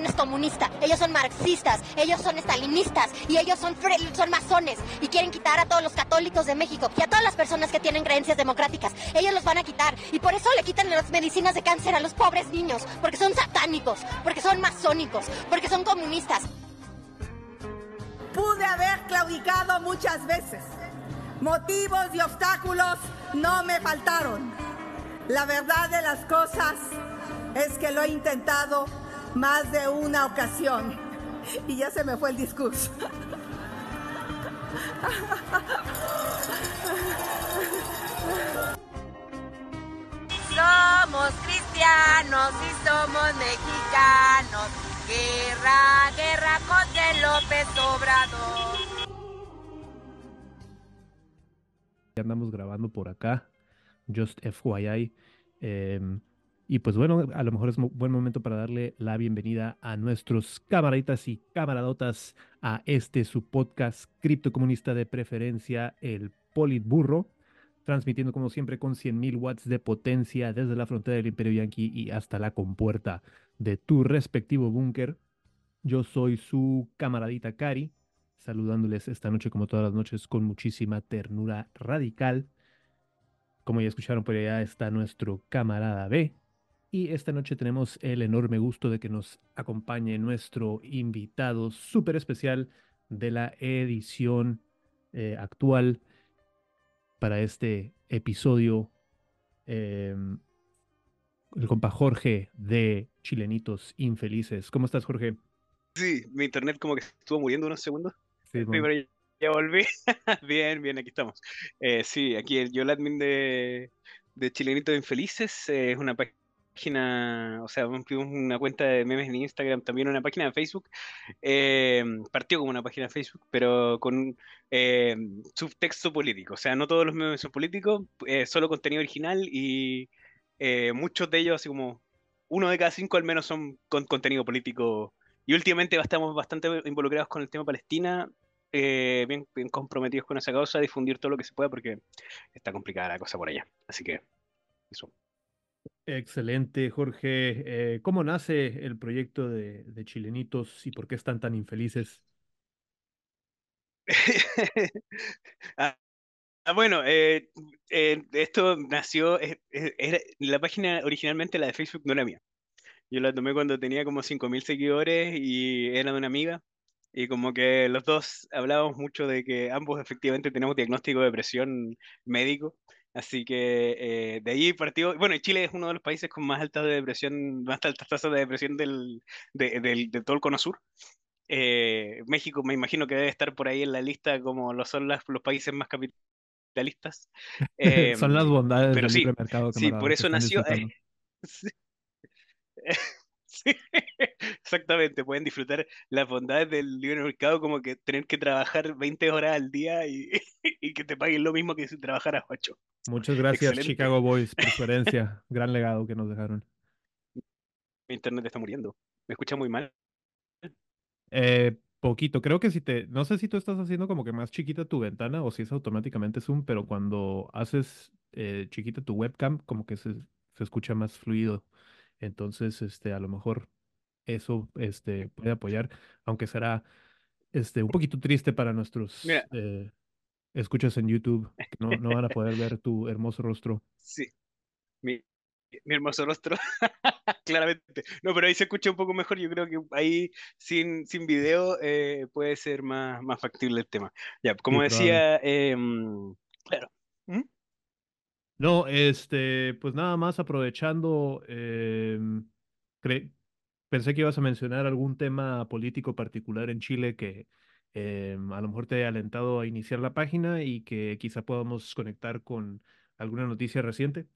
Morena es comunista. Ellos son marxistas, ellos son estalinistas y ellos son, son masones y quieren quitar a todos los católicos de México y a todas las personas que tienen creencias democráticas. Ellos los van a quitar y por eso le quitan las medicinas de cáncer a los pobres niños, porque son satánicos, porque son masónicos, porque son comunistas. Pude haber claudicado muchas veces. Motivos y obstáculos no me faltaron. La verdad de las cosas es que lo he intentado más de una ocasión. Y ya se me fue el discurso. Somos cristianos y somos mexicanos. Guerra, guerra contra el López Obrador. Ya andamos grabando por acá. Just FYI. Em, y pues bueno, a lo mejor es buen momento para darle la bienvenida a nuestros camaraditas y camaradotas a este su podcast criptocomunista de preferencia, el Politburro, transmitiendo como siempre con 100.000 watts de potencia desde la frontera del Imperio Yankee y hasta la compuerta de tu respectivo búnker. Yo soy su camaradita Cari, saludándoles esta noche como todas las noches con muchísima ternura radical. Como ya escucharon por allá está nuestro camarada B. Y esta noche tenemos el enorme gusto de que nos acompañe nuestro invitado súper especial de la edición eh, actual para este episodio. Em, el compa Jorge de Chilenitos Infelices. ¿Cómo estás, Jorge? Sí, mi internet como que estuvo muriendo unos segundos. Sí, pero ya volví. bien, bien, aquí estamos. Eh, sí, aquí yo el admin de, de Chilenitos Infelices. Eh, es una página, o sea, una cuenta de memes en Instagram, también una página de Facebook. Eh, partió como una página de Facebook, pero con subtexto político. O sea, no todos los memes son políticos, solo contenido original y muchos de ellos, así como uno de cada cinco al menos, son con contenido político. Y últimamente estamos bastante involucrados con el tema Palestina eh, bien, comprometidos con esa causa, difundir todo lo que se pueda porque está complicada la cosa por allá. Así que eso. Excelente, Jorge. Eh, ¿Cómo nace el proyecto de, Chilenitos y por qué están tan infelices? Ah, ah, bueno, eh, esto nació, la página originalmente, la de Facebook, no era mía. Yo la tomé cuando tenía como 5.000 seguidores y era de una amiga y como que los dos hablábamos mucho de que ambos efectivamente tenemos diagnóstico de depresión médico. Así que eh, de ahí partió. Bueno, Chile es uno de los países con más altas de depresión, más altas tasas de depresión del, de, todo el cono sur. Eh, México me imagino que debe estar por ahí en la lista como lo son los países más capitalistas. son las bondades pero del sí, mercado. Sí, por eso nació. Exactamente, pueden disfrutar las bondades del libre mercado como que tener que trabajar 20 horas al día y, que te paguen lo mismo que si trabajaras 8. Muchas gracias Chicago Boys por su herencia, gran legado que nos dejaron. Mi internet está muriendo, me escucha muy mal. Eh, poquito, creo que si te, no sé si tú estás haciendo como que más chiquita tu ventana o si es automáticamente Zoom, pero cuando haces eh, chiquita tu webcam, como que se, se escucha más fluido. Entonces, este, a lo mejor eso este, puede apoyar, aunque será este, un poquito triste para nuestros eh, escuchas en YouTube, que no, no, van a poder ver tu hermoso rostro. Sí, mi, mi hermoso rostro, claramente. No, pero ahí se escucha un poco mejor. Yo creo que ahí sin, sin video eh, puede ser más, más factible el tema. Ya, como decía, em, claro. ¿Mm? No, este, pues nada más aprovechando, em, pensé que ibas a mencionar algún tema político particular en Chile que em, a lo mejor te haya alentado a iniciar la página y que quizá podamos conectar con alguna noticia reciente.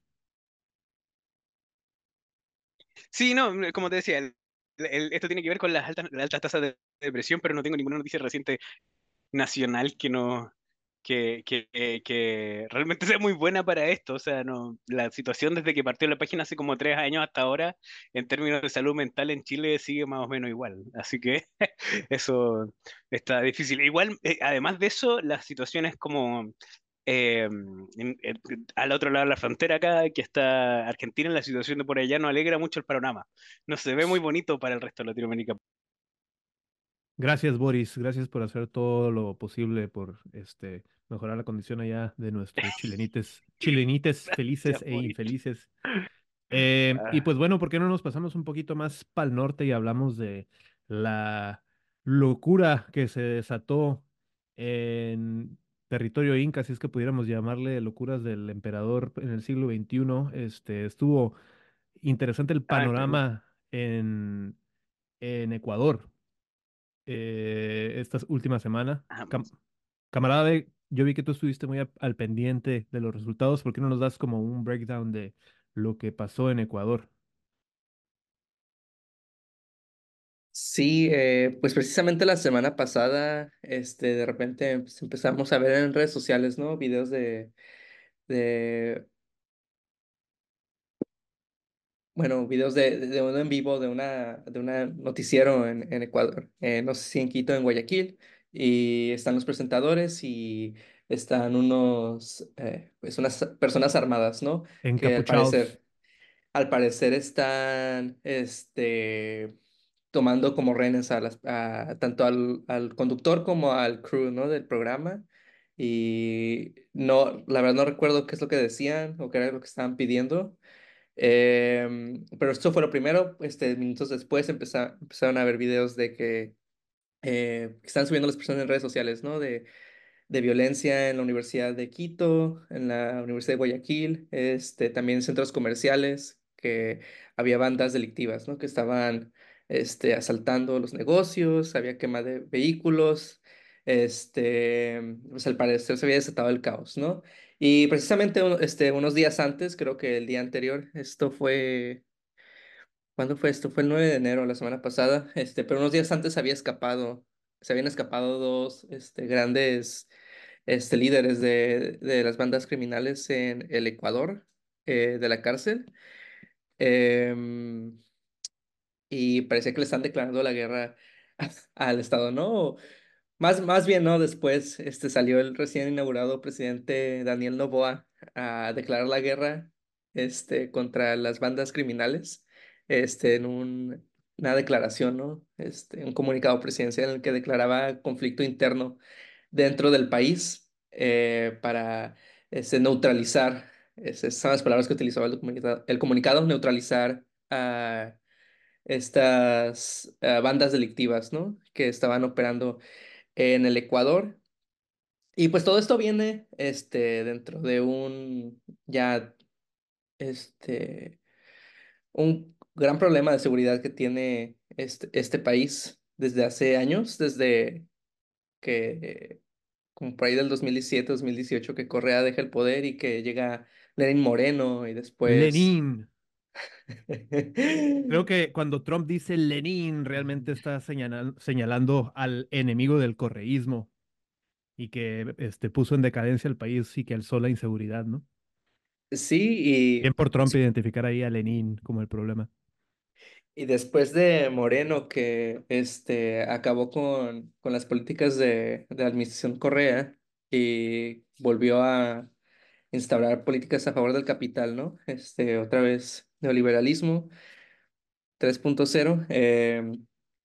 Sí, no, como te decía, esto tiene que ver con las altas, las altas tasas de depresión, pero no tengo ninguna noticia reciente nacional que no, que, que, que, realmente sea muy buena para esto. O sea, no, la situación desde que partió la página hace como tres años hasta ahora, en términos de salud mental en Chile, sigue más o menos igual. Así que eso está difícil. Igual, eh, además de eso, la situación es como Em, al otro lado de la frontera acá, que está Argentina, la situación de por allá no alegra mucho el panorama. No se ve muy bonito para el resto de Latinoamérica. Gracias, Boris. Gracias por hacer todo lo posible por este mejorar la condición allá de nuestros chilenites, chilenites felices e infelices. Eh, y pues bueno, ¿por qué no nos pasamos un poquito más para el norte y hablamos de la locura que se desató en territorio inca, si es que pudiéramos llamarle locuras del emperador en el siglo XXI? Este, estuvo interesante el panorama en, en Ecuador eh, esta última semana. Ah, camarada, yo vi que tú estuviste muy al pendiente de los resultados. ¿Por qué no nos das como un breakdown de lo que pasó en Ecuador? Sí, eh, pues precisamente la semana pasada, este, de repente pues, empezamos a ver en redes sociales, ¿no? Videos de, de bueno, videos de, de uno en vivo de una, de una noticiero en, en Ecuador, eh, no sé si en Quito, en Guayaquil, y están los presentadores y están unos, eh, pues unas personas armadas, ¿no? Que al parecer, al parecer están, este, tomando como rehenes a, las, a tanto al, al conductor como al crew, ¿no? Del programa. Y no, la verdad no recuerdo qué es lo que decían o qué era lo que estaban pidiendo, Em, pero esto fue lo primero, este, minutos después empezaron a ver videos de que, eh, están subiendo las personas en redes sociales, ¿no? De, de violencia en la Universidad de Quito, en la Universidad de Guayaquil, este, también en centros comerciales, que había bandas delictivas, ¿no? Que estaban este, asaltando los negocios, había quema de vehículos, este, pues al parecer se había desatado el caos, ¿no? Y precisamente este, unos días antes, creo que el día anterior, esto fue, ¿cuándo fue esto? Fue el 9 de enero, la semana pasada, este, pero unos días antes había escapado, se habían escapado dos este, grandes este, líderes de, de las bandas criminales en el Ecuador, eh, de la cárcel. Em, y parecía que le están declarando la guerra al Estado, ¿no? Más, más bien, ¿no? Después este, salió el recién inaugurado presidente Daniel Noboa a declarar la guerra este, contra las bandas criminales este, en un, una declaración, ¿no? Este, un comunicado presidencial en el que declaraba conflicto interno dentro del país eh, para este, neutralizar, esas son las palabras que utilizaba el comunicado, el comunicado neutralizar a estas bandas delictivas, ¿no? Que estaban operando en el Ecuador. Y pues todo esto viene este, dentro de un ya este, un gran problema de seguridad que tiene este, este país desde hace años, desde que como por ahí del 2017, 2018, que Correa deja el poder y que llega Lenin Moreno y después... Lenin. Creo que cuando Trump dice Lenin, realmente está señalando, al enemigo del correísmo y que este, puso en decadencia el país y que alzó la inseguridad, ¿no? Sí, y... Bien por Trump identificar ahí a Lenin como el problema. Y después de Moreno, que este, acabó con, con las políticas de, de la administración Correa y volvió a instaurar políticas a favor del capital, ¿no? Este, otra vez neoliberalismo 3.0. Eh,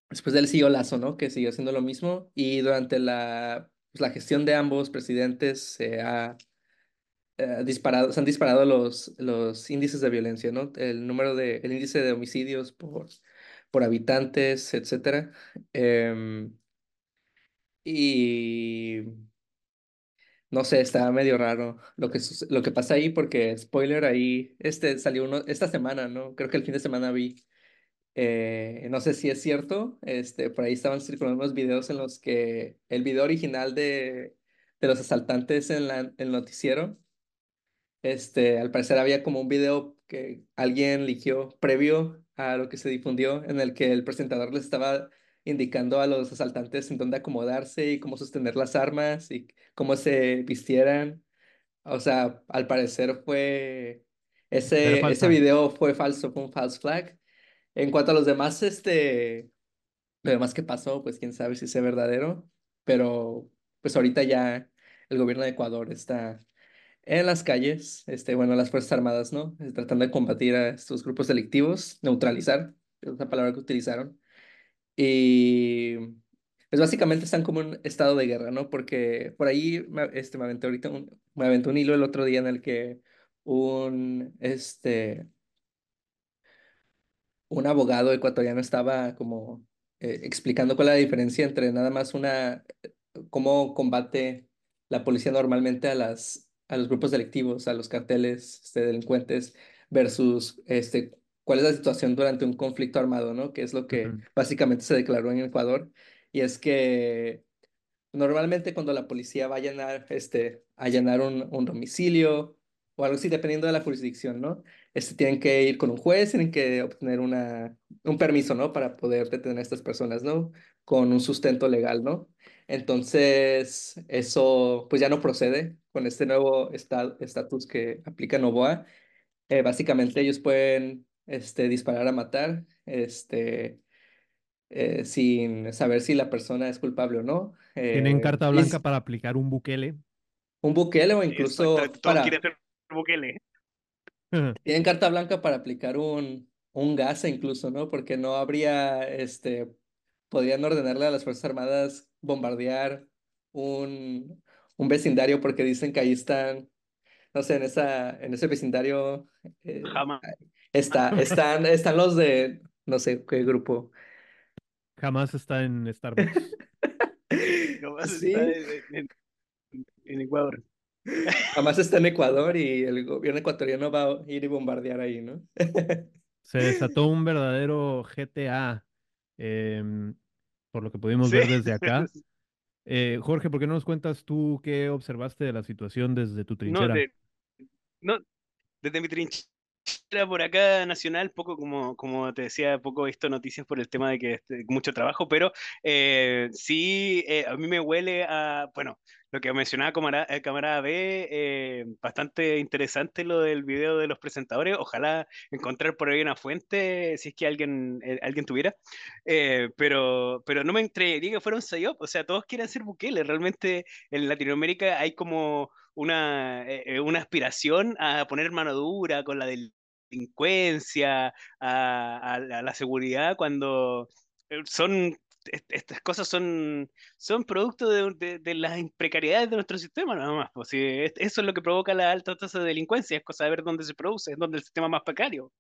después del siguió Lazo, ¿no? Que siguió haciendo lo mismo. Y durante la, pues, la gestión de ambos presidentes se ha eh, disparado, se han disparado los, los índices de violencia, ¿no? El número de, el índice de homicidios por, por habitantes, etcétera. Em, y no sé, está medio raro lo que, lo que pasa ahí porque, spoiler, ahí este, salió uno, esta semana, ¿no? Creo que el fin de semana vi, eh, no sé si es cierto, este, por ahí estaban circulando unos videos en los que el video original de, de los asaltantes en, la, en el noticiero, este, al parecer había como un video que alguien eligió previo a lo que se difundió en el que el presentador les estaba indicando a los asaltantes en dónde acomodarse y cómo sostener las armas y cómo se vistieran. O sea, al parecer fue... Ese, ese video fue falso, fue un false flag. En cuanto a los demás, este... Lo demás que pasó, pues quién sabe si es verdadero. Pero pues ahorita ya el gobierno de Ecuador está en las calles, este, bueno, las Fuerzas Armadas, ¿no? Tratando de combatir a estos grupos delictivos, neutralizar, es la palabra que utilizaron. Y pues básicamente están como en estado de guerra, ¿no? Porque por ahí este, me aventé ahorita un, me un hilo el otro día en el que un, este, un abogado ecuatoriano estaba como eh, explicando cuál es la diferencia entre nada más una, cómo combate la policía normalmente a las, a los grupos delictivos, a los carteles este, delincuentes, versus este, cuál es la situación durante un conflicto armado, ¿no? Que es lo que básicamente se declaró en Ecuador. Y es que normalmente cuando la policía va a llenar, este, a llenar un, un domicilio o algo así, dependiendo de la jurisdicción, ¿no? Este, tienen que ir con un juez, tienen que obtener una, un permiso, ¿no? Para poder detener a estas personas, ¿no? Con un sustento legal, ¿no? Entonces, eso pues ya no procede con este nuevo estatus que aplica Novoa. Eh, básicamente ellos pueden este, disparar a matar, este, eh, sin saber si la persona es culpable o no. Tienen Eh, carta blanca para aplicar un Bukele. un Bukele o Exacto, incluso todos para... ser Bukele. Tienen carta blanca para aplicar un, un gas incluso, ¿no? Porque no habría, este, podrían ordenarle a las Fuerzas Armadas bombardear un, un vecindario porque dicen que ahí están, no sé, en esa, en ese vecindario eh, Jamás. Está, están, están los de, no sé qué grupo. Jamás está en Starbucks. Jamás Sí, está en, en- en Ecuador. jamás está en Ecuador y el gobierno ecuatoriano va a ir y bombardear ahí, ¿no? Se desató un verdadero GTA, em, por lo que pudimos Sí. ver desde acá. Eh, Jorge, ¿por qué no nos cuentas tú qué observaste de la situación desde tu No, trinchera? de, no, desde mi trinchera por acá nacional, poco como, como te decía, poco he visto noticias por el tema de que este, mucho trabajo, pero eh, sí, eh, a mí me huele a, bueno, lo que mencionaba camarada, eh, camarada B, eh, bastante interesante lo del video de los presentadores, ojalá encontrar por ahí una fuente, si es que alguien, eh, alguien tuviera, eh, pero, pero no me entregué que fuera un psyop, o sea, todos quieren ser Bukele, realmente en Latinoamérica hay como una, eh, eh, una aspiración a poner mano dura con la delincuencia, a, a- a la seguridad, cuando eh, son, est- estas cosas son, son producto de, de- de las precariedades de nuestro sistema, nada más. Pues, eso es lo que provoca la alta tasa de delincuencia, es cosa de ver dónde se produce, es donde el sistema más precario.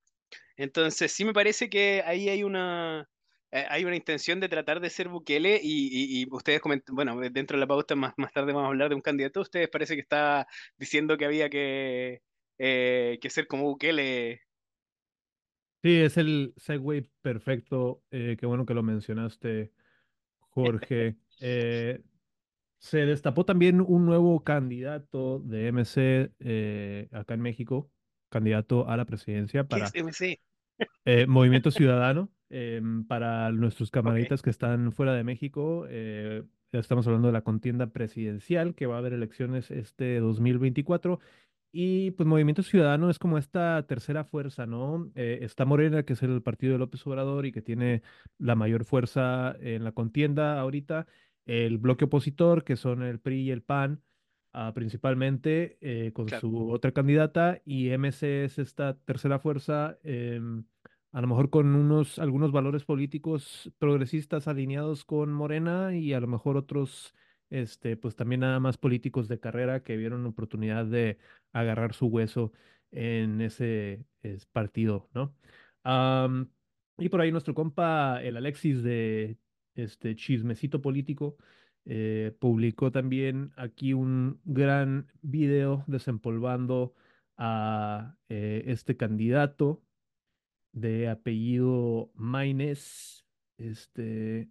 Entonces, sí me parece que ahí hay una, hay una intención de tratar de ser Bukele y, y- y ustedes comentan, bueno, dentro de la pauta más, más tarde vamos a hablar de un candidato, ustedes parece que está diciendo que había que, eh, que ser como Bukele. Sí, es el segue perfecto. eh, qué bueno que lo mencionaste, Jorge. Eh, se destapó también un nuevo candidato de MC eh, acá en México, candidato a la presidencia ¿Qué es para MC? Eh, Movimiento Ciudadano, em, para nuestros Ok. camaraditas que están fuera de México, eh, estamos hablando de la contienda presidencial, que va a haber elecciones este 2024. Y pues Movimiento Ciudadano es como esta tercera fuerza, ¿no? Eh, está Morena, que es el partido de López Obrador y que tiene la mayor fuerza en la contienda ahorita. El bloque opositor, que son el PRI y el PAN, ah, principalmente, eh, con Claro. su otra candidata. Y MC es esta tercera fuerza, em, a lo mejor con unos, algunos valores políticos progresistas alineados con Morena y a lo mejor otros, este, pues también nada más políticos de carrera que vieron oportunidad de agarrar su hueso en ese es, partido, ¿no? Y por ahí nuestro compa, el Alexis de este Chismecito Político, eh, publicó también aquí un gran video desempolvando a eh, este candidato de apellido Maines, este,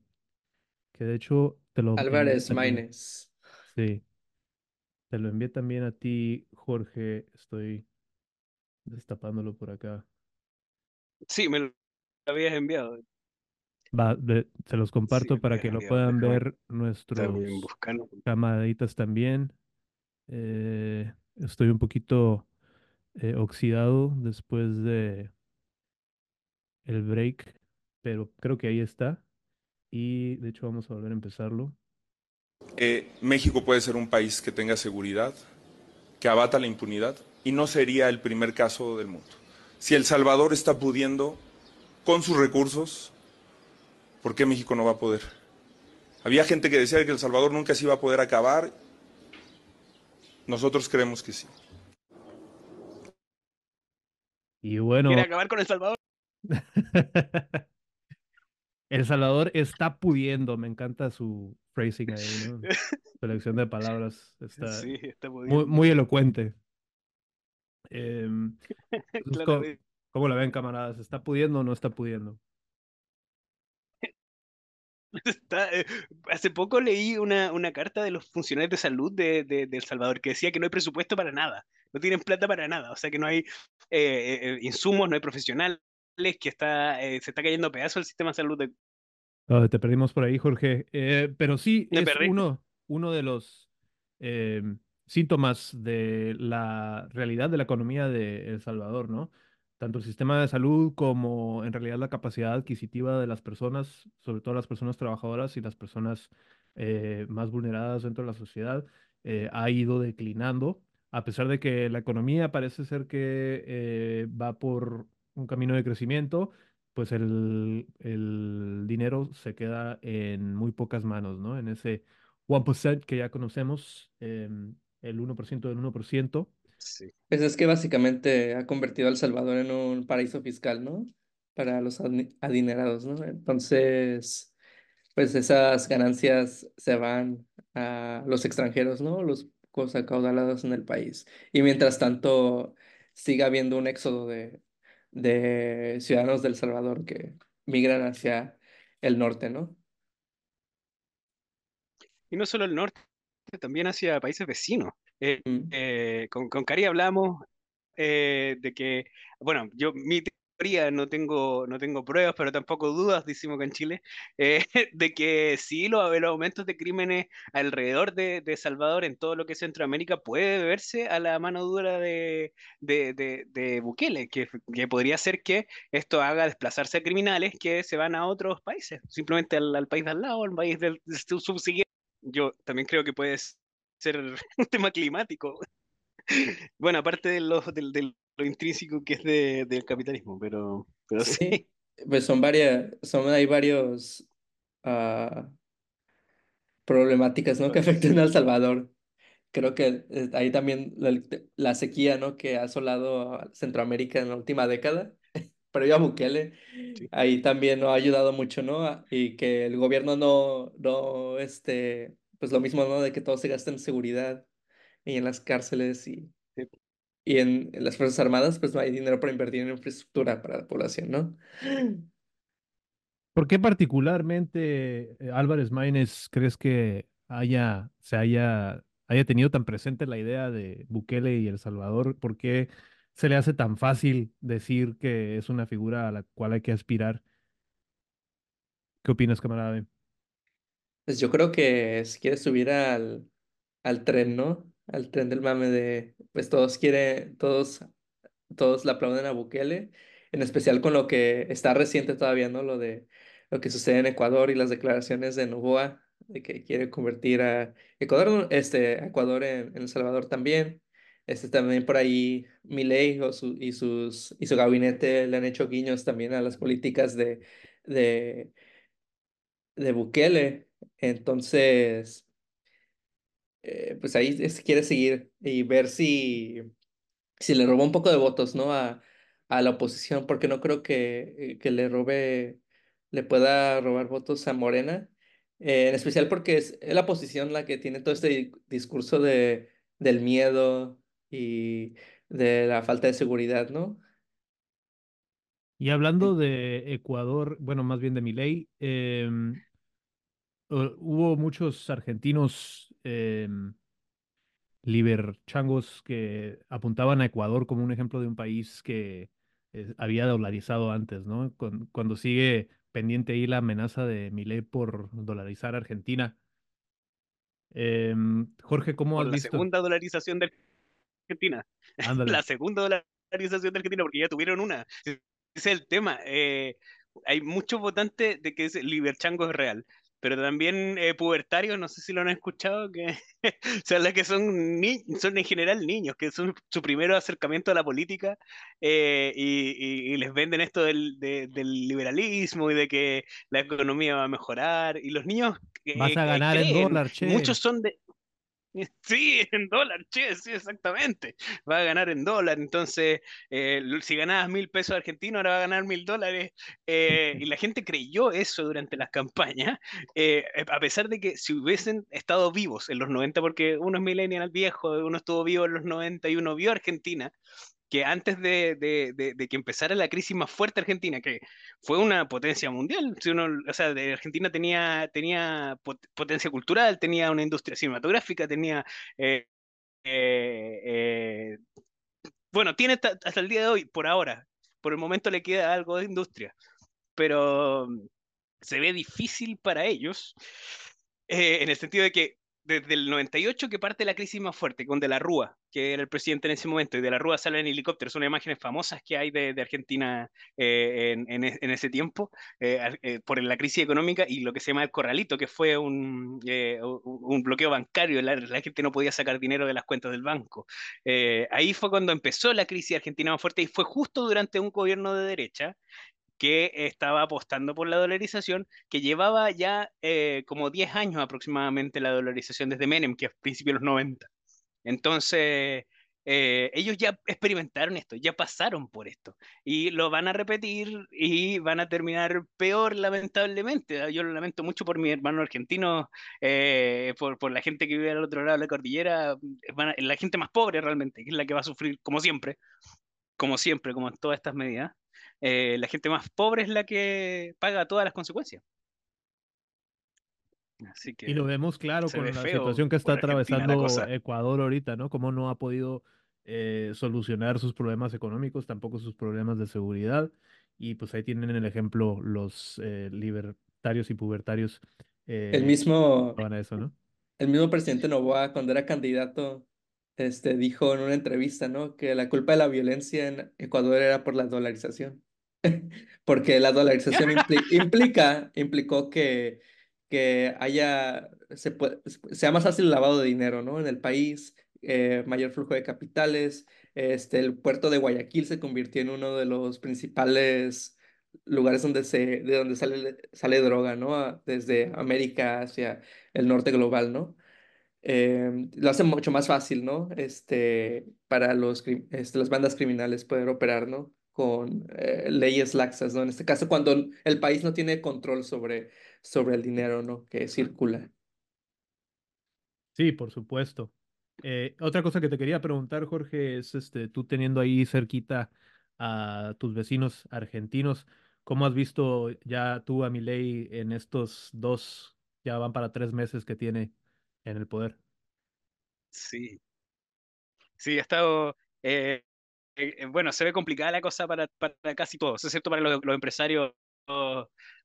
que de hecho te lo Álvarez. Maínez. Sí, te lo envié también a ti, Jorge. Estoy destapándolo por acá. Sí, me lo habías enviado. Va, de- se los comparto para que lo puedan Déjame ver nuestros camaraditas también. Eh, estoy un poquito eh, oxidado después de el break, pero creo que ahí está. Y de hecho vamos a volver a empezarlo. México puede ser un país que tenga seguridad, que abata la impunidad y no sería el primer caso del mundo. Si El Salvador está pudiendo con sus recursos, ¿por qué México no va a poder? Había gente que decía que El Salvador nunca se iba a poder acabar. Nosotros creemos que sí. Y bueno. ¿Quiere acabar con El Salvador? El Salvador está pudiendo, me encanta su phrasing ahí, ¿no? Selección de palabras está, sí, está muy, muy, elocuente. Em, ¿cómo, ¿cómo, la ven, camaradas? ¿Está pudiendo o no está pudiendo? Eh, hace poco leí una, una, carta de los funcionarios de salud de, de, El Salvador que decía que no hay presupuesto para nada, no tienen plata para nada, o sea que no hay eh, eh, insumos, no hay profesionales, que está, se está cayendo a pedazos el sistema de salud. De... te perdimos por ahí, Jorge, pero sí es uno, uno de los síntomas de la realidad de la economía de El Salvador, ¿no? tanto el sistema de salud como en realidad la capacidad adquisitiva de las personas, sobre todo las personas trabajadoras y las personas eh, más vulneradas dentro de la sociedad, eh, ha ido declinando, a pesar de que la economía parece ser que eh, va por un camino de crecimiento, pues el, el, dinero se queda en muy pocas manos, ¿no? En ese 1% que ya conocemos, em, el 1% del 1%. Pues es que básicamente ha convertido a El Salvador en un paraíso fiscal, ¿no? Para los adinerados, ¿no? Entonces, pues esas ganancias se van a los extranjeros, ¿no? Los acaudalados en el país. Y mientras tanto, sigue habiendo un éxodo de, de ciudadanos del Salvador que migran hacia el norte, ¿no? Y no solo el norte, también hacia países vecinos. Eh, mm. eh, con, con Cari hablamos eh, de que, bueno, yo mi teoría no tengo, no tengo pruebas, pero tampoco dudas, decimos que en Chile, de que sí los, los, aumentos de crímenes alrededor de, de, Salvador, en todo lo que es Centroamérica, puede deberse a la mano dura de, de, de Bukele, que, que, podría ser que esto haga desplazarse a criminales que se van a otros países, simplemente al, al país de al lado, al país del subsiguiente. Yo también creo que puede ser un tema climático. Bueno, aparte de lo, de, lo intrínseco que es de, del capitalismo, pero, pero sí. Pues son varias, son, hay varios uh, problemáticas, ¿no? Que afectan a El Salvador. Creo que eh, ahí también la, la, sequía, ¿no? Que ha asolado a Centroamérica en la última década, pero ya Bukele, ahí también no ha ayudado mucho, ¿no? Y que el gobierno no, no, este, pues lo mismo, ¿no? De que todo se gasta en seguridad y en las cárceles y, y en, las Fuerzas Armadas, pues no hay dinero para invertir en infraestructura para la población, ¿no? ¿Por qué particularmente eh, Álvarez Maínez crees que haya, se haya, haya tenido tan presente la idea de Bukele y El Salvador? ¿Por qué se le hace tan fácil decir que es una figura a la cual hay que aspirar? ¿Qué opinas, camarada? Pues yo creo que si quieres subir al, al tren, ¿no? Al tren del mame de, pues todos quieren, todos, todos le aplauden a Bukele, en especial con lo que está reciente todavía, ¿no? Lo de lo que sucede en Ecuador y las declaraciones de Novoa de que quiere convertir a Ecuador, este, Ecuador en, El Salvador también. Este también por ahí Milei o su, y, sus, y su gabinete le han hecho guiños también a las políticas de, de, de Bukele. Entonces, eh, pues ahí quiere seguir y ver si, si le robó un poco de votos, ¿no? A, a la oposición, porque no creo que, eh, que le robe, le pueda robar votos a Morena, eh, en especial porque es, la oposición la que tiene todo este discurso de, del miedo y de la falta de seguridad, ¿no? Y hablando de Ecuador, bueno, más bien de mi ley, em, hubo muchos argentinos eh, liberchangos que apuntaban a Ecuador como un ejemplo de un país que eh, había dolarizado antes, ¿no? cuando sigue pendiente ahí la amenaza de Milei por dolarizar Argentina. Em, Jorge, ¿cómo has la visto? La segunda dolarización de Argentina. La segunda dolarización de Argentina, porque ya tuvieron una. Ese es el tema. Eh, hay muchos votantes de que ese liberchango es real pero también eh, pubertarios, no sé si lo han escuchado, que o sea, las que son, ni son en general niños, que son su primer acercamiento a la política eh, y, les venden esto del, del, liberalismo y de que la economía va a mejorar. Y los niños... Vas a ganar en dólar, che. Muchos son de... Sí, en dólar, che, sí, exactamente. Va a ganar en dólar. Entonces, eh, si ganabas mil pesos argentinos, ahora va a ganar mil dólares. Eh, y la gente creyó eso durante las campañas, eh, a pesar de que si hubiesen estado vivos en los 90, porque uno es millennial viejo, uno estuvo vivo en los 90 y uno vio Argentina, que antes de, que empezara la crisis más fuerte argentina, que fue una potencia mundial, o sea, de Argentina tenía, potencia cultural, tenía una industria cinematográfica, tenía... Eh, eh, eh, bueno, tiene hasta, el día de hoy, por ahora, por el momento le queda algo de industria, pero se ve difícil para ellos, en el sentido de que desde el 98 que parte la crisis más fuerte, con De la Rúa, que era el presidente en ese momento, y De la Rúa sale en helicóptero, son imágenes famosas que hay de, Argentina eh, en, ese tiempo, eh, eh, por la crisis económica y lo que se llama el corralito, que fue un, un bloqueo bancario, la, la, gente no podía sacar dinero de las cuentas del banco. ahí fue cuando empezó la crisis argentina más fuerte y fue justo durante un gobierno de derecha que estaba apostando por la dolarización, que llevaba ya eh, como 10 años aproximadamente la dolarización desde Menem, que es principio de los 90. Entonces, eh, ellos ya experimentaron esto, ya pasaron por esto y lo van a repetir y van a terminar peor, lamentablemente. Yo lo lamento mucho por mi hermano argentino, eh, por, por, la gente que vive al otro lado de la cordillera, la gente más pobre realmente, que es la que va a sufrir como siempre, como siempre, como en todas estas medidas. Eh, la gente más pobre es la que paga todas las consecuencias. y lo vemos claro con la situación que está atravesando Ecuador ahorita, ¿no? Cómo no ha podido eh, solucionar sus problemas económicos, tampoco sus problemas de seguridad. Y pues ahí tienen el ejemplo los eh, libertarios y pubertarios. el mismo, eso, ¿no? El mismo presidente Novoa, cuando era candidato, este, dijo en una entrevista, ¿no? Que la culpa de la violencia en Ecuador era por la dolarización. Porque la dolarización implica, implicó que, que haya, se sea más fácil el lavado de dinero, ¿no? En el país, eh, mayor flujo de capitales. Este, el puerto de Guayaquil se convirtió en uno de los principales lugares donde se, de donde sale, sale droga, ¿no? Desde América hacia el norte global, ¿no? Em, lo hace mucho más fácil, ¿no? Este, para los, este, las bandas criminales poder operar, ¿no? Con eh, leyes laxas, ¿no? En este caso, cuando el país no tiene control sobre, sobre el dinero, ¿no? Que circula. Sí, por supuesto. Eh, otra cosa que te quería preguntar, Jorge, es este, tú teniendo ahí cerquita a tus vecinos argentinos, ¿cómo has visto ya tú a Milei en estos dos, ya van para tres meses que tiene en el poder. Sí. Sí, ha estado. Eh, eh, bueno, se ve complicada la cosa para, para casi todos, excepto para los, empresarios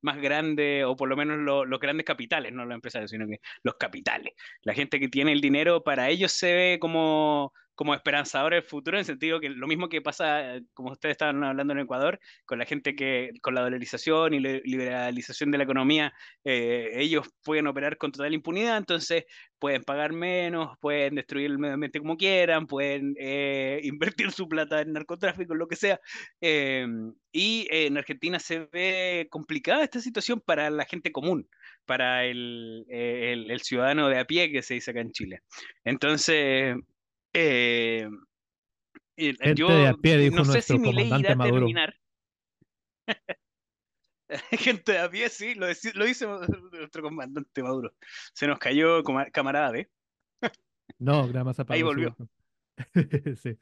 más grandes, o por lo menos los, grandes capitales, no los empresarios, sino que los capitales. La gente que tiene el dinero, para ellos se ve como como esperanzador el futuro, en el sentido que lo mismo que pasa, como ustedes estaban hablando en Ecuador, con la gente que con la dolarización y la liberalización de la economía, eh, ellos pueden operar con total impunidad, entonces pueden pagar menos, pueden destruir el medio ambiente como quieran, pueden eh, invertir su plata en narcotráfico, lo que sea. Eh, y en Argentina se ve complicada esta situación para la gente común, para el, el, el ciudadano de a pie que se dice acá en Chile. Entonces, eh, yo no sé si mi ley irá a terminar. Gente de a pie, sí, lo, lo dice nuestro comandante Maduro. Se nos cayó camarada B. No, más Ahí volvió. sí.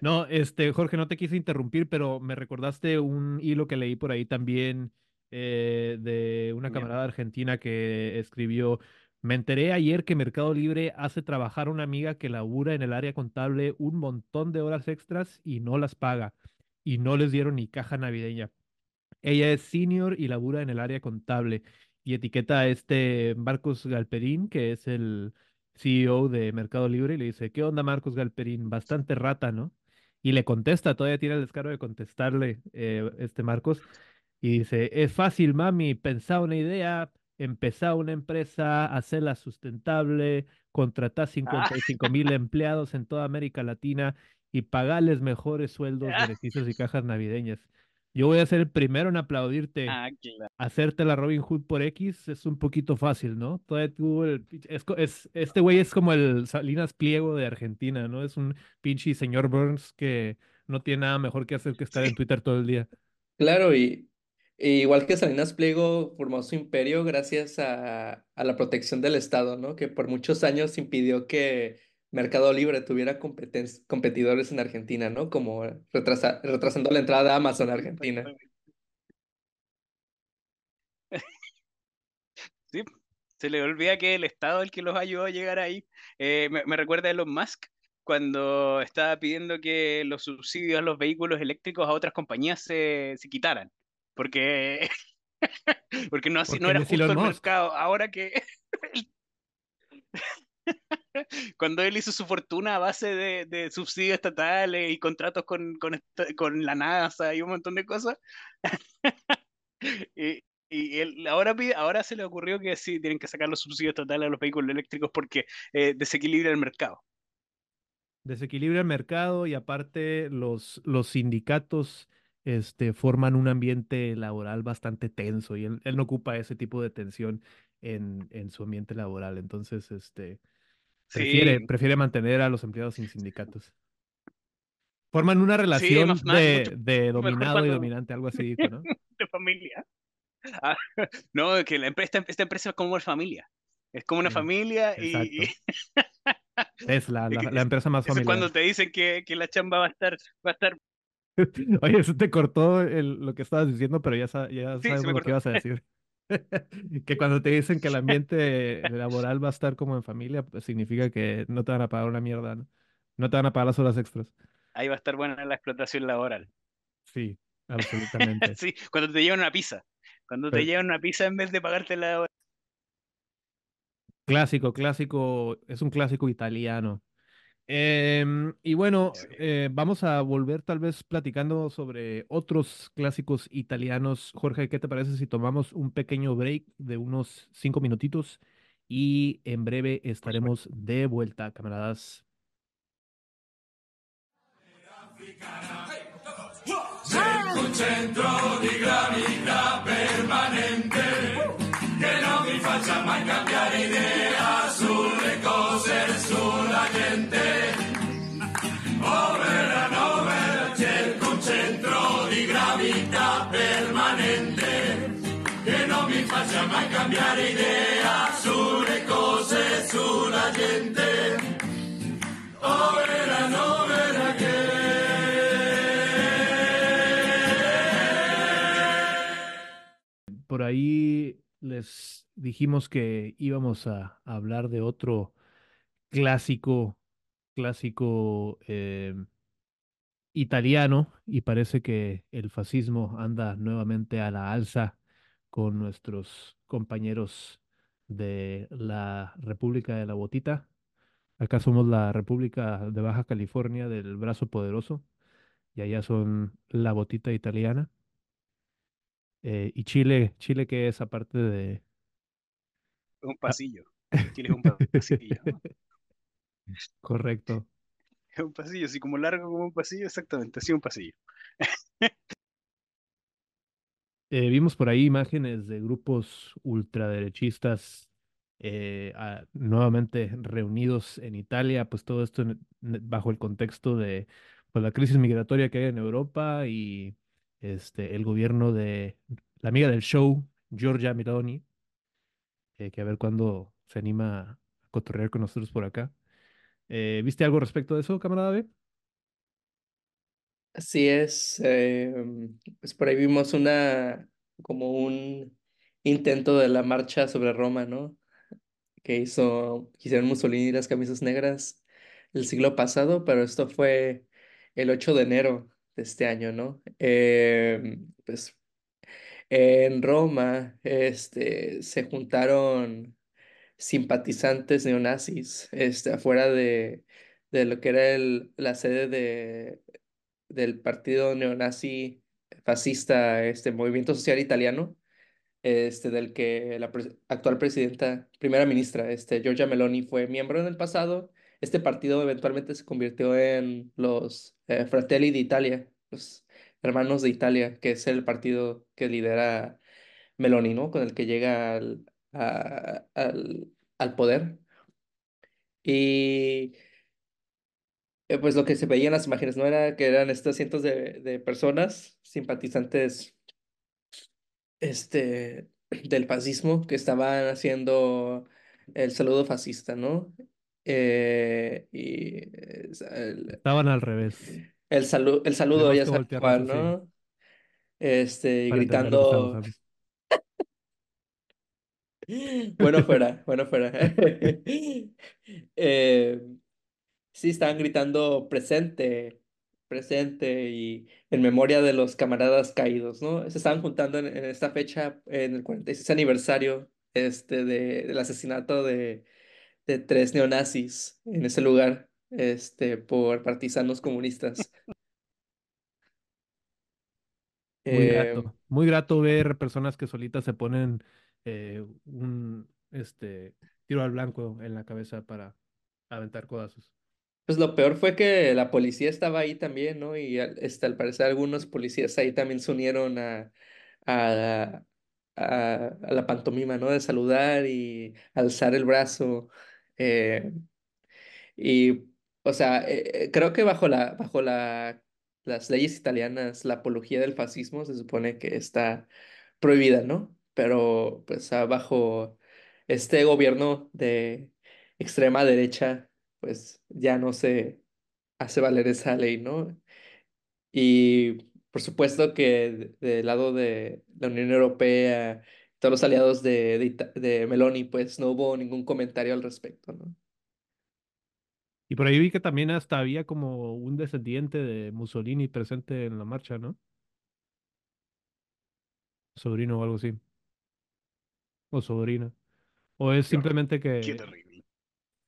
No, este, Jorge, no te quise interrumpir, pero me recordaste un hilo que leí por ahí también eh, de una camarada argentina que escribió me enteré ayer que Mercado Libre hace trabajar a una amiga que labura en el área contable un montón de horas extras y no las paga. Y no les dieron ni caja navideña. Ella es senior y labura en el área contable. Y etiqueta a este Marcos Galperín, que es el CEO de Mercado Libre, y le dice, ¿qué onda Marcos Galperín? Bastante rata, ¿no? Y le contesta, todavía tiene el descaro de contestarle eh, este Marcos. Y dice, es fácil, mami, pensar una idea, empezar una empresa, hacerla sustentable, contratar 55 mil empleados en toda América Latina y pagarles mejores sueldos, beneficios y cajas navideñas. Yo voy a ser el primero en aplaudirte. Ah, Hacerte la Robin Hood por X es un poquito fácil, ¿no? Todavía tú, es, este güey es como el Salinas Pliego de Argentina, ¿no? Es un pinche señor Burns que no tiene nada mejor que hacer que estar en Twitter todo el día. Claro, y, igual que Salinas Pliego formó su imperio gracias a, a la protección del Estado, ¿no? Que por muchos años impidió que Mercado Libre tuviera competidores en Argentina, ¿no? Como retrasando la entrada de Amazon a Argentina. Sí, se le olvida que el Estado es el que los ayudó a llegar ahí. Eh, me, recuerda a Elon Musk cuando estaba pidiendo que los subsidios a los vehículos eléctricos a otras compañías se, quitaran. Porque, porque no, no era justo el mercado. Ahora que cuando él hizo su fortuna a base de, subsidios estatales y contratos con, con, la NASA y un montón de cosas. y, él ahora, pide, ahora se le ocurrió que sí, tienen que sacar los subsidios estatales a los vehículos eléctricos porque eh, desequilibra el mercado. Desequilibra el mercado y aparte los, los sindicatos este, forman un ambiente laboral bastante tenso y él, no ocupa ese tipo de tensión en, en su ambiente laboral. Entonces, este, Prefiere, prefiere mantener a los empleados sin sindicatos. Forman una relación de, dominado y dominante, algo así, ¿no? de familia. Ah, no, que la empresa, esta empresa es como una familia. Es como una familia y... es la, la, empresa más familiar. Es cuando te dicen que, que, la chamba va a estar... Va a estar... Oye, eso te cortó el, lo que estabas diciendo, pero ya, ya sabemos lo que ibas a decir. que cuando te dicen que el ambiente laboral va a estar como en familia, pues significa que no te van a pagar una mierda, ¿no? No te van a pagar las horas extras. Ahí va a estar buena la explotación laboral. Sí, absolutamente. sí, cuando te llevan una pizza. Cuando te llevan una pizza en vez de pagarte la hora. Clásico, clásico, es un clásico italiano. Em, y bueno, eh, vamos a volver tal vez platicando sobre otros clásicos italianos. Jorge, ¿qué te parece si tomamos un pequeño break de unos cinco minutitos? Y en breve estaremos de vuelta, camaradas. permanente mai cambiare idea cose, gente. Por ahí les dijimos que íbamos a, hablar de otro clásico, clásico eh, italiano y parece que el fascismo anda nuevamente a la alza con nuestros compañeros de la República de la Botita. Acá somos la República de Baja California del Brazo Poderoso y allá son la Botita italiana. Eh, y Chile, Chile que es aparte de... Un ah. pasillo. Chile es un pasillo. Correcto. Es un pasillo, así como largo como un pasillo, exactamente, así un pasillo. Eh, vimos por ahí imágenes de grupos ultraderechistas eh, nuevamente reunidos en Italia, pues todo esto bajo el contexto de pues, la crisis migratoria que hay en Europa y este, el gobierno de la amiga del show, Giorgia Mironi, eh, que a ver cuándo se anima a cotorrear con nosotros por acá. Eh, ¿Viste algo respecto de eso, camarada B? Así es, eh, pues por ahí vimos una, como un intento de la marcha sobre Roma, ¿no? Que hizo, hicieron Mussolini y las camisas negras el siglo pasado, pero esto fue el 8 de enero de este año, ¿no? Em, pues en Roma este, se juntaron simpatizantes neonazis este, afuera de, de lo que era el, la sede de, del partido neonazi fascista, este movimiento social italiano, este, del que la actual presidenta, primera ministra, este, Giorgia Meloni, fue miembro en el pasado. Este partido eventualmente se convirtió en los eh, Fratelli d'Italia, los hermanos de Italia, que es el partido que lidera Meloni, ¿no? Con el que llega al, al, al poder. Y eh, pues lo que se veía en las imágenes, ¿no? Era que eran estos cientos de, de personas simpatizantes este, del fascismo que estaban haciendo el saludo fascista, ¿no? Eh, y estaban al revés. El, saludo el saludo ya sabes cuál, ¿no? Este, gritando. bueno fuera, bueno fuera. eh, sí, estaban gritando presente, presente y en memoria de los camaradas caídos, ¿no? Se estaban juntando en, esta fecha, en el 46 aniversario este, de, del asesinato de, de tres neonazis en ese lugar, este, por partisanos comunistas. Muy grato, em, muy grato ver personas que solitas se ponen eh, un este, tiro al blanco en la cabeza para aventar codazos. Pues lo peor fue que la policía estaba ahí también, ¿no? Y este, al parecer algunos policías ahí también se unieron a, la pantomima, ¿no? De saludar y alzar el brazo. Eh, y, o sea, eh, eh, creo que bajo la, bajo la, las leyes italianas, la apología del fascismo se supone que está prohibida, ¿no? Pero, pues, bajo este gobierno de extrema derecha pues ya no se hace valer esa ley, ¿no? Y por supuesto que del lado de la Unión Europea, todos los aliados de, de, Meloni, pues no hubo ningún comentario al respecto, ¿no? Y por ahí vi que también hasta había como un descendiente de Mussolini presente en la marcha, ¿no? Sobrino o algo así. O sobrina. O es simplemente que... Qué terrible.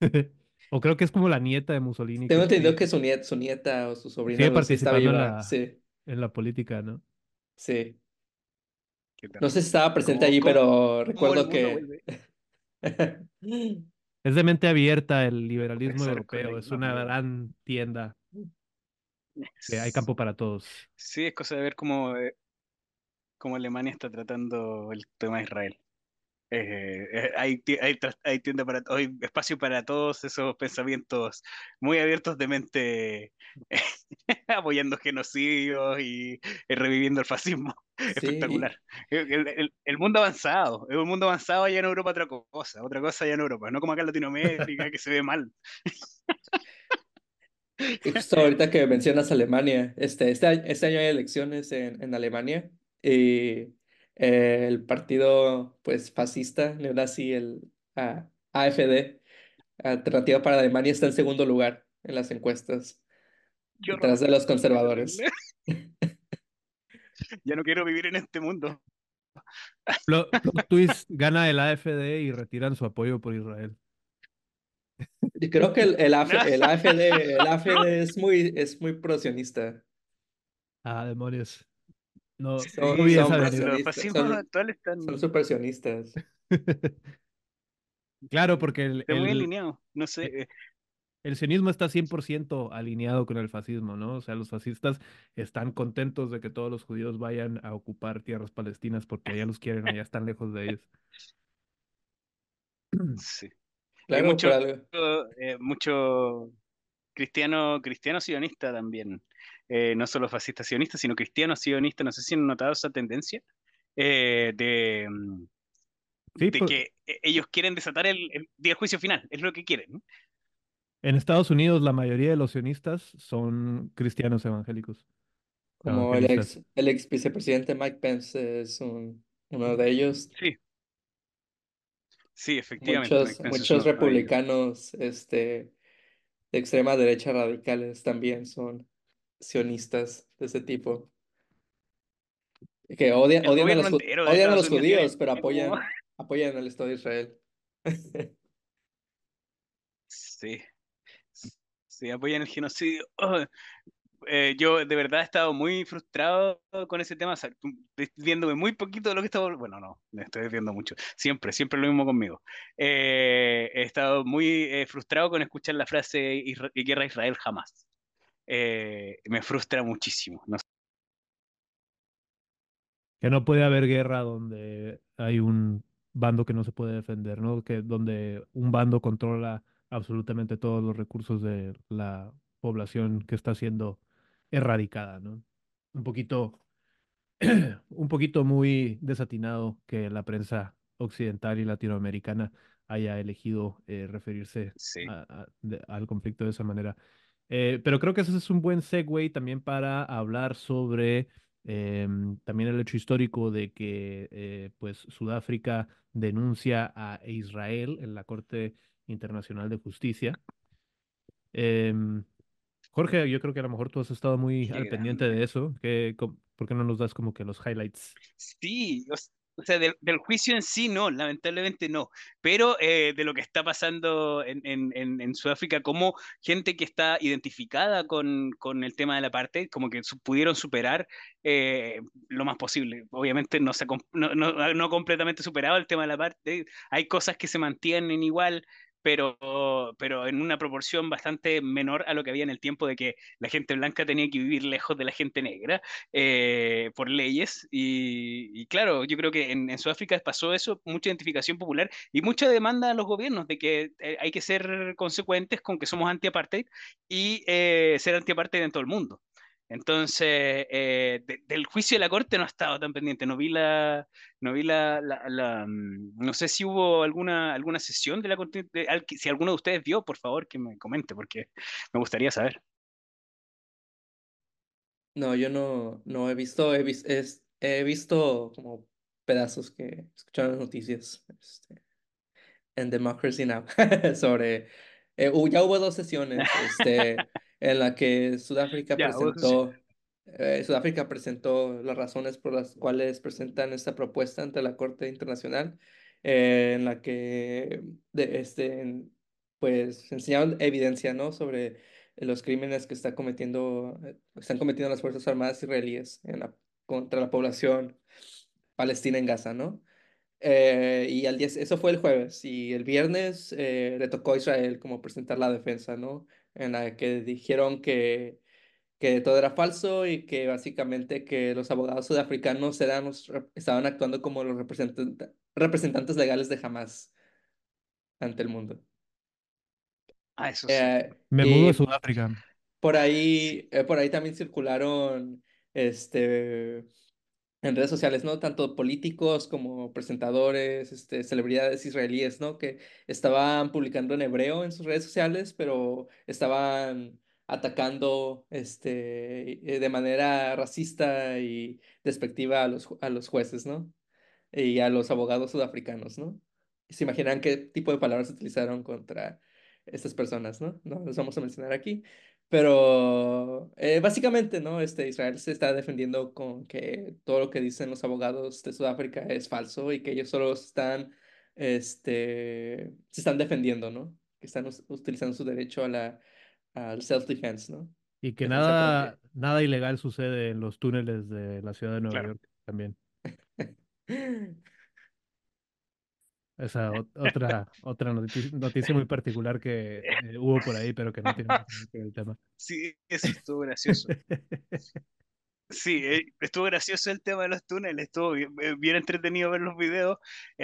O creo que es como la nieta de Mussolini. Tengo entendido que su nieta, su nieta o su sobrina sí, participando en la, sí. en la política, ¿no? Sí. No sé si estaba presente allí, pero recuerdo que... es de mente abierta el liberalismo europeo, es una gran tienda. hay campo para todos. Sí, es cosa de ver cómo, eh, cómo Alemania está tratando el tema de Israel. Eh, eh, hay, hay, hay, tienda para, hay espacio para todos esos pensamientos muy abiertos de mente, apoyando genocidios y, reviviendo el fascismo. Espectacular. El, el, mundo avanzado, es un mundo avanzado allá en Europa otra cosa, otra cosa allá en Europa, no como acá en Latinoamérica que se ve mal. Justo ahorita que mencionas Alemania, este, este, este año hay elecciones en, en Alemania y el partido pues fascista neonazi, el AFD, Alternativa para Alemania, está en segundo lugar en las encuestas, detrás de los conservadores. ya no quiero vivir en este mundo. Los twist gana el AFD y retiran su apoyo por Israel. creo que el, el, AFD, el AFD es muy, es muy prosionista. Ah, demonios. No, son, son, los supersionistas. claro, porque el, Está muy alineado, no sé. Eh, el sionismo está 100% alineado con el fascismo, ¿no? O sea, los fascistas están contentos de que todos los judíos vayan a ocupar tierras palestinas porque allá los quieren, allá están lejos de ellos. Sí. Hay mucho, eh, mucho cristiano, cristiano sionista también eh, no solo fascista sionista, sino cristiano sionista, no sé si han notado esa tendencia eh, de, mm, de pues que e, ellos quieren desatar el, día del juicio final, es lo que quieren. En Estados Unidos la mayoría de los sionistas son cristianos evangélicos. Como el ex, el ex vicepresidente Mike Pence es uno de ellos. Sí. Sí, efectivamente. Muchos, muchos republicanos este, de extrema derecha radicales también son sionistas de ese tipo. Que odian, odian a los, odian a los judíos, pero apoyan, apoyan al Estado de Israel. sí. Sí, apoyan el genocidio. eh, yo de verdad he estado muy frustrado con ese tema, viéndome muy poquito de lo que estaba, bueno, no, me estoy viendo mucho, siempre, siempre lo mismo conmigo. Eh, he estado muy eh, frustrado con escuchar la frase guerra a Israel jamás. Me frustra muchísimo. Que no puede haber guerra donde hay un bando que no se puede defender, ¿no? Que donde un bando controla absolutamente todos los recursos de la población que está siendo erradicada, ¿no? Un poquito, un poquito muy desatinado que la prensa occidental y latinoamericana haya elegido eh, referirse al conflicto de esa manera. Eh, pero creo que ese es un buen segue también para hablar sobre em, también el hecho histórico de que eh, pues Sudáfrica denuncia a Israel en la Corte Internacional de Justicia. Em, Jorge, yo creo que a lo mejor tú has estado muy al pendiente de eso. ¿Qué, ¿Por qué no nos das como que los highlights? Sí, o sea, del, juicio en sí no, lamentablemente no, pero eh, de lo que está pasando en, en, en, Sudáfrica, como gente que está identificada con, con el tema de la parte, como que pudieron superar eh, lo más posible. Obviamente no, se, no, no, no completamente superado el tema de la parte, hay cosas que se mantienen igual, pero, pero en una proporción bastante menor a lo que había en el tiempo de que la gente blanca tenía que vivir lejos de la gente negra eh, por leyes. Y, claro, yo creo que en, Sudáfrica pasó eso, mucha identificación popular y mucha demanda a los gobiernos de que eh, hay que ser consecuentes con que somos anti-apartheid y eh, ser anti-apartheid en todo el mundo. Entonces, eh, del juicio de la corte no he estado tan pendiente, no vi la, no vi la, la, mm, no sé si hubo alguna, alguna sesión de la corte, si alguno de ustedes vio, por favor que me comente, porque me gustaría saber. No, yo no, no he visto, he, he visto como pedazos que escucharon las noticias este, en Democracy Now! sobre, eh, ya hubo dos sesiones, este en la que Sudáfrica presentó, eh, Sudáfrica presentó las razones por las cuales presentan esta propuesta ante la Corte Internacional, eh, en la que de, este, pues enseñaron evidencia, ¿no? sobre los crímenes que está cometiendo, eh, están cometiendo las Fuerzas Armadas israelíes en la, contra la población palestina en Gaza, ¿no? y al día, eso fue el jueves, y el viernes le tocó a Israel como presentar la defensa, ¿no? En la que dijeron que, que todo era falso y que básicamente que los abogados sudafricanos eran estaban actuando como los representantes legales de Hamas ante el mundo. Ah, eso sí. Eh, Me mudo a Sudáfrica. Por ahí, eh, por ahí también circularon este en redes sociales, ¿no? Tanto políticos como presentadores, este, celebridades israelíes, ¿no? Que estaban publicando en hebreo en sus redes sociales, pero estaban atacando este, eh, de manera racista y despectiva a los, a los jueces, ¿no? Y a los abogados sudafricanos, ¿no? Se imaginan qué tipo de palabras utilizaron contra estas personas, ¿no? No los vamos a mencionar aquí, pero eh, básicamente, ¿no? Este, Israel se está defendiendo con que todo lo que dicen los abogados de Sudáfrica es falso y que ellos solo están, este, se están defendiendo, ¿no? Que están utilizando su derecho a la, al self-defense, ¿no? Y que nada, nada ilegal sucede en los túneles de la ciudad de Nueva York también. Esa otra, otra noticia, muy particular que eh, hubo por ahí, pero que no tiene nada que ver con el tema. Sí, eso estuvo gracioso. Sí, eh, estuvo gracioso el tema de los túneles, estuvo bien, eh, entretenido ver los videos,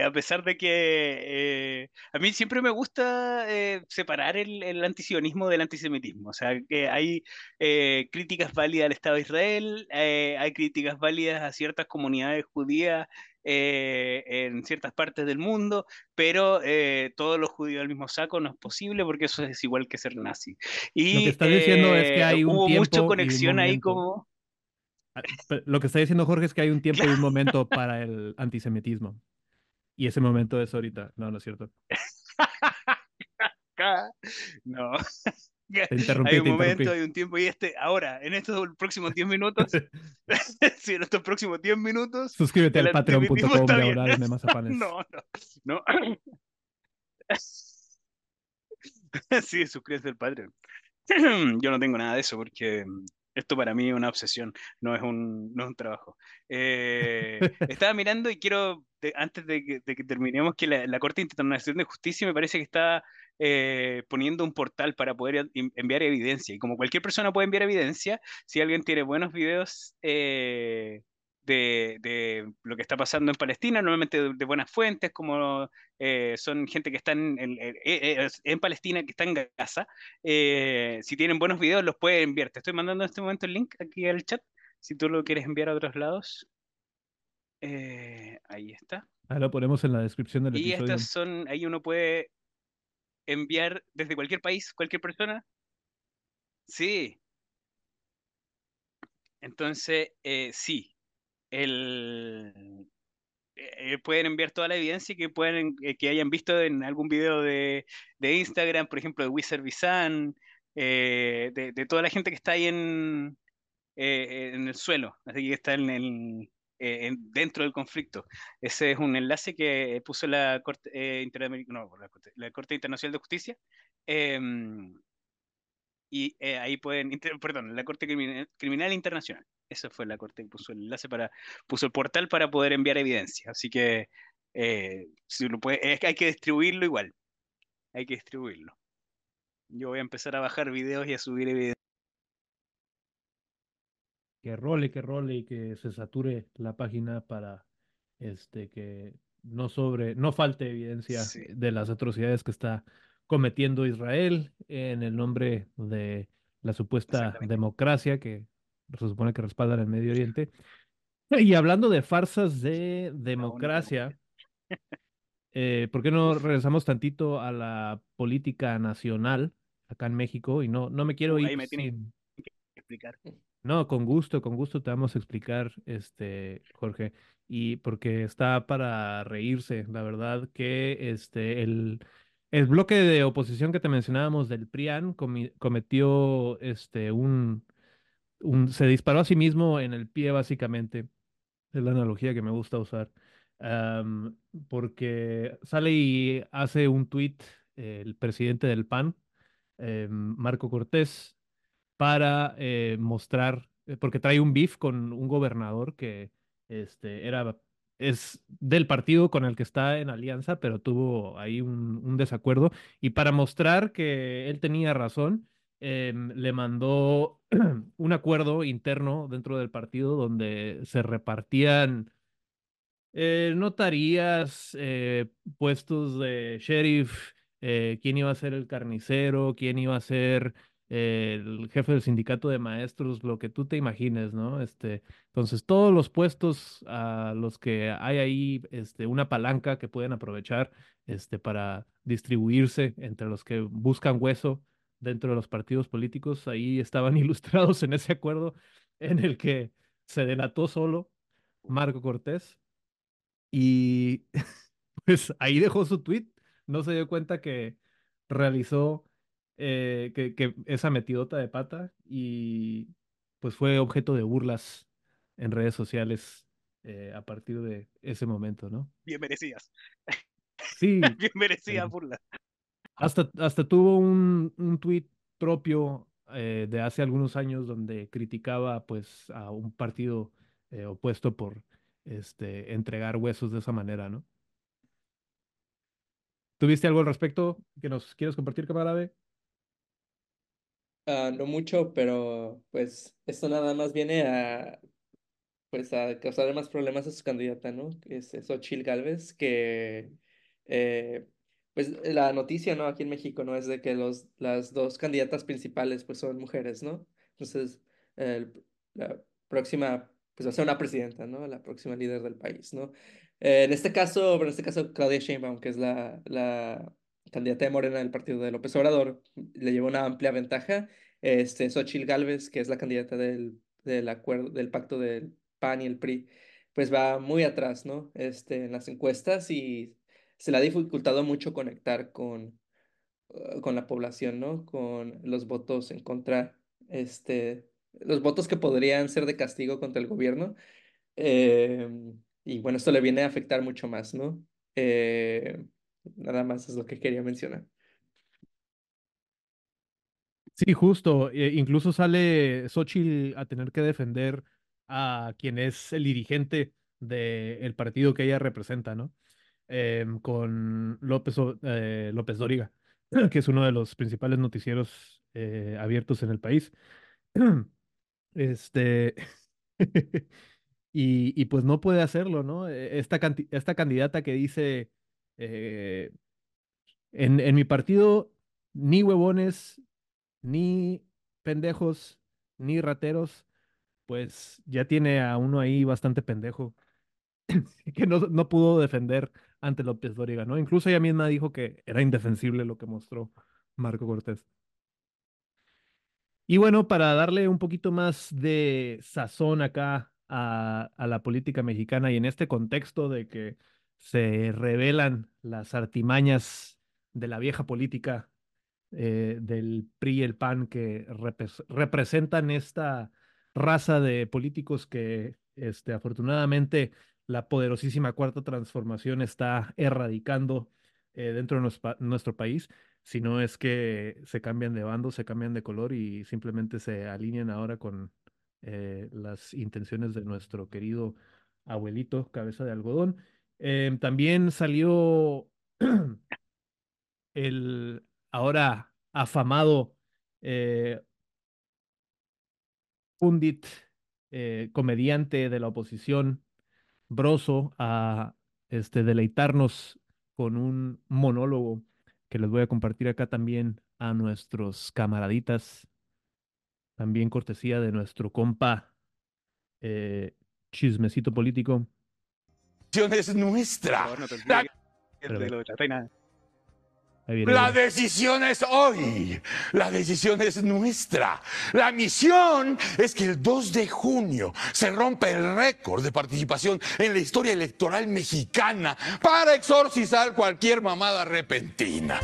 a pesar de que a mí siempre me gusta separar el, el, antisionismo del antisemitismo, o sea, que hay críticas válidas al Estado de Israel, hay críticas válidas a ciertas comunidades judías eh, en ciertas partes del mundo, pero eh, todos los judíos al mismo saco no es posible porque eso es igual que ser nazi. Y, lo que está diciendo es que eh, hay un hubo mucha conexión ahí como... Ah, lo que está diciendo Jorge es que hay un tiempo y un momento para el antisemitismo. Y ese momento es ahorita. No, no es cierto. no. hay un momento, hay un tiempo, y este, ahora, en estos próximos 10 minutos, sí, en estos próximos 10 minutos. Suscríbete al patreon.com. No, no, no. sí, suscríbete al Patreon. Yo no tengo nada de eso porque Esto para mí es una obsesión, no es un, no es un trabajo. Eh, estaba mirando y quiero, antes de que, terminemos, que la, Corte Internacional de Justicia me parece que está eh, poniendo un portal para poder enviar evidencia. Y como cualquier persona puede enviar evidencia, si alguien tiene buenos videos eh, de, lo que está pasando en Palestina, normalmente de, buenas fuentes, como eh, son gente que está en, eh, eh, en, Palestina, que está en Gaza. si tienen buenos videos, los pueden enviar. Te estoy mandando en este momento el link aquí al chat, si tú lo quieres enviar a otros lados. ahí está. Ahí lo ponemos en la descripción del y episodio. Y estas son, ahí uno puede enviar desde cualquier país, cualquier persona. Sí. Entonces, sí, el, eh, pueden enviar toda la evidencia que pueden eh, que hayan visto en algún video de, Instagram, por ejemplo, de Wizard Bizan, eh, de, toda la gente que está ahí en, en el suelo, así que está en el, dentro del conflicto. Ese es un enlace que puso la Corte, no, la Corte, Internacional de Justicia. Em, y ahí pueden, perdón, la Corte Criminal Internacional. Esa fue la corte que puso el enlace para, puso el portal para poder enviar evidencia. Así que eh, si lo puede, es que hay que distribuirlo igual. Hay que distribuirlo. Yo voy a empezar a bajar videos y a subir evidencia. Que role, que role y que se sature la página para este que no sobre, no falte evidencia de las atrocidades que está cometiendo Israel en el nombre de la supuesta democracia que se supone que respaldan el Medio Oriente. Y hablando de farsas de democracia, eh, ¿por qué no regresamos tantito a la política nacional acá en México? Y no, no me quiero ir. explicar. No, con gusto, con gusto te vamos a explicar, este, Jorge. Y porque está para reírse, la verdad que este, el, el bloque de oposición que te mencionábamos del PRIAN cometió este, un, se disparó a sí mismo en el pie, básicamente. Es la analogía que me gusta usar. porque sale y hace un tuit el presidente del PAN, em, Marco Cortés, para eh, mostrar, eh, porque trae un beef con un gobernador que este, era, es del partido con el que está en alianza, pero tuvo ahí un desacuerdo. Y para mostrar que él tenía razón, Em, le mandó un acuerdo interno dentro del partido donde se repartían eh, notarías, eh, puestos de sheriff, eh, quién iba a ser el carnicero, quién iba a ser el jefe del sindicato de maestros, lo que tú te imagines, ¿no? Este, entonces, todos los puestos a los que hay ahí este, una palanca que pueden aprovechar este, para distribuirse entre los que buscan hueso dentro de los partidos políticos, ahí estaban ilustrados en ese acuerdo en el que se delató solo Marco Cortés y pues ahí dejó su tweet, no se dio cuenta que realizó eh, que, esa metidota de pata y pues fue objeto de burlas en redes sociales eh, a partir de ese momento, ¿no? Bien merecidas. Sí. Bien merecidas burlas. Hasta, hasta tuvo un, un tuit propio eh, de hace algunos años donde criticaba pues a un partido eh, opuesto por este, entregar huesos de esa manera, ¿no? ¿Tuviste algo al respecto que nos quieres compartir, camarada? Uh, no mucho, pero pues esto nada más viene a pues a causar más problemas a su candidata, ¿no? Que es Xochitl Galvez, que eh, pues la noticia, ¿no? Aquí en México, ¿no? Es de que los, las dos candidatas principales, pues son mujeres, ¿no? Entonces, la próxima, pues va a ser una presidenta, ¿no? La próxima líder del país, ¿no? en este caso, en este caso, Claudia Sheinbaum, que es la, la candidata de Morena del partido de López Obrador, le lleva una amplia ventaja. Este, Xochitl Galvez, que es la candidata del, del acuerdo, del pacto del PAN y el PRI, pues va muy atrás, ¿no? Este, en las encuestas y se le ha dificultado mucho conectar con, uh, con la población, ¿no? Con los votos en contra, este, los votos que podrían ser de castigo contra el gobierno. Em, y bueno, esto le viene a afectar mucho más, ¿no? Eh, nada más es lo que quería mencionar. Sí, justo. E incluso sale Xochitl a tener que defender a quien es el dirigente del partido que ella representa, ¿no? Em, con López, eh, López Dóriga, que es uno de los principales noticieros eh, abiertos en el país. Este. y, pues no puede hacerlo, ¿no? E, esta, esta candidata que dice. Eh, en, en mi partido, ni huevones, ni pendejos, ni rateros, pues ya tiene a uno ahí bastante pendejo que no, no, pudo defender ante López Dóriga, ¿no? Incluso ella misma dijo que era indefensible lo que mostró Marco Cortés. Y bueno, para darle un poquito más de sazón acá a, la política mexicana y en este contexto de que se revelan las artimañas de la vieja política eh, del PRI y el PAN que representan esta raza de políticos que este, afortunadamente la poderosísima cuarta transformación está erradicando eh, dentro de nuestro, país, si no es que se cambian de bando, se cambian de color y simplemente se alinean ahora con eh, las intenciones de nuestro querido abuelito cabeza de algodón. Em, también salió el ahora afamado eh, pundit, comediante de la oposición, Broso, a este, deleitarnos con un monólogo que les voy a compartir acá también a nuestros camaraditas, también cortesía de nuestro compa eh, chismecito político. Es nuestra. La decisión es hoy. La decisión es nuestra. La misión es que el 2 de junio se rompa el récord de participación en la historia electoral mexicana para exorcizar cualquier mamada repentina.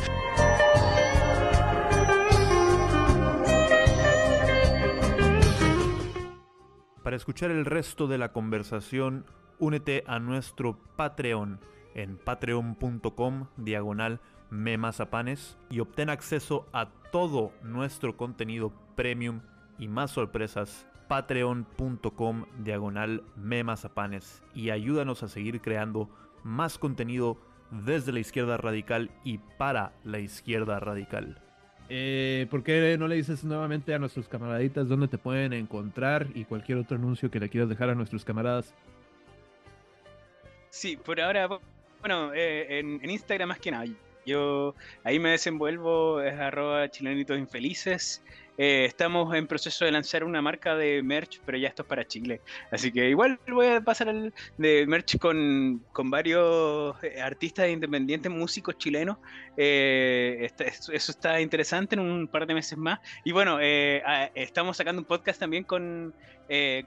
Para escuchar el resto de la conversación, únete a nuestro Patreon en patreon.com diagonal memazapanes y obtén acceso a todo nuestro contenido premium y más sorpresas patreon.com diagonal memazapanes y ayúdanos a seguir creando más contenido desde la izquierda radical y para la izquierda radical. Eh, ¿Por qué no le dices nuevamente a nuestros camaraditas dónde te pueden encontrar y cualquier otro anuncio que le quieras dejar a nuestros camaradas? Sí, por ahora, bueno, eh, en, en Instagram más que nada. Yo ahí me desenvuelvo, es arroba chilenitos infelices. Eh, estamos en proceso de lanzar una marca de merch, pero ya esto es para Chile. Así que igual voy a pasar el de merch con, varios eh, artistas independientes, músicos chilenos. Eh, eso está interesante en un par de meses más. Y bueno, estamos sacando un podcast también con,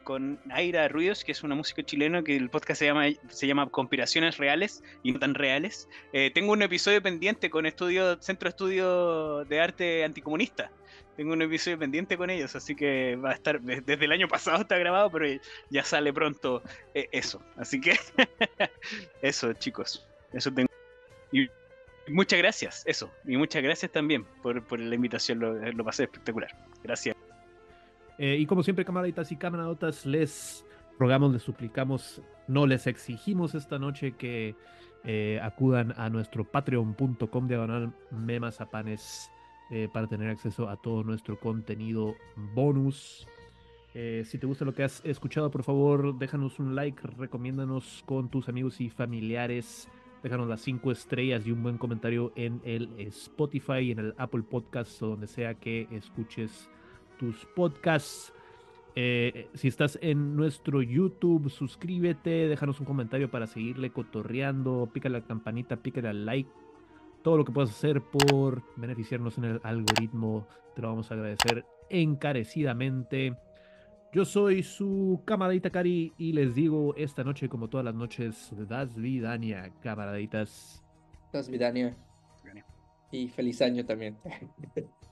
con Aira Ruidos, que es una música chilena, que el podcast se llama, se llama Conspiraciones Reales y no tan reales. tengo un episodio pendiente con estudio, Centro de Estudio de Arte Anticomunista tengo un episodio pendiente con ellos, así que va a estar, desde el año pasado está grabado, pero ya sale pronto eh, eso. Así que eso, chicos, eso tengo. Y muchas gracias, eso. Y muchas gracias también por, la invitación, lo, pasé espectacular. Gracias. Eh, y como siempre, camaraditas y camaradotas, les rogamos, les suplicamos, no les exigimos esta noche que eh, acudan a nuestro patreon.com diagonal memazapanes eh, para tener acceso a todo nuestro contenido bonus. Eh, si te gusta lo que has escuchado, por favor, déjanos un like, recomiéndanos con tus amigos y familiares. Déjanos las cinco estrellas y un buen comentario en el Spotify en el Apple Podcast o donde sea que escuches tus podcasts. Eh, si estás en nuestro YouTube, suscríbete, déjanos un comentario para seguirle cotorreando, pícale la campanita, pícale al like todo lo que puedas hacer por beneficiarnos en el algoritmo, te lo vamos a agradecer encarecidamente. Yo soy su camaradita Cari y les digo esta noche, como todas las noches, Das Vidania, camaraditas. Das Vidania. Y feliz año también.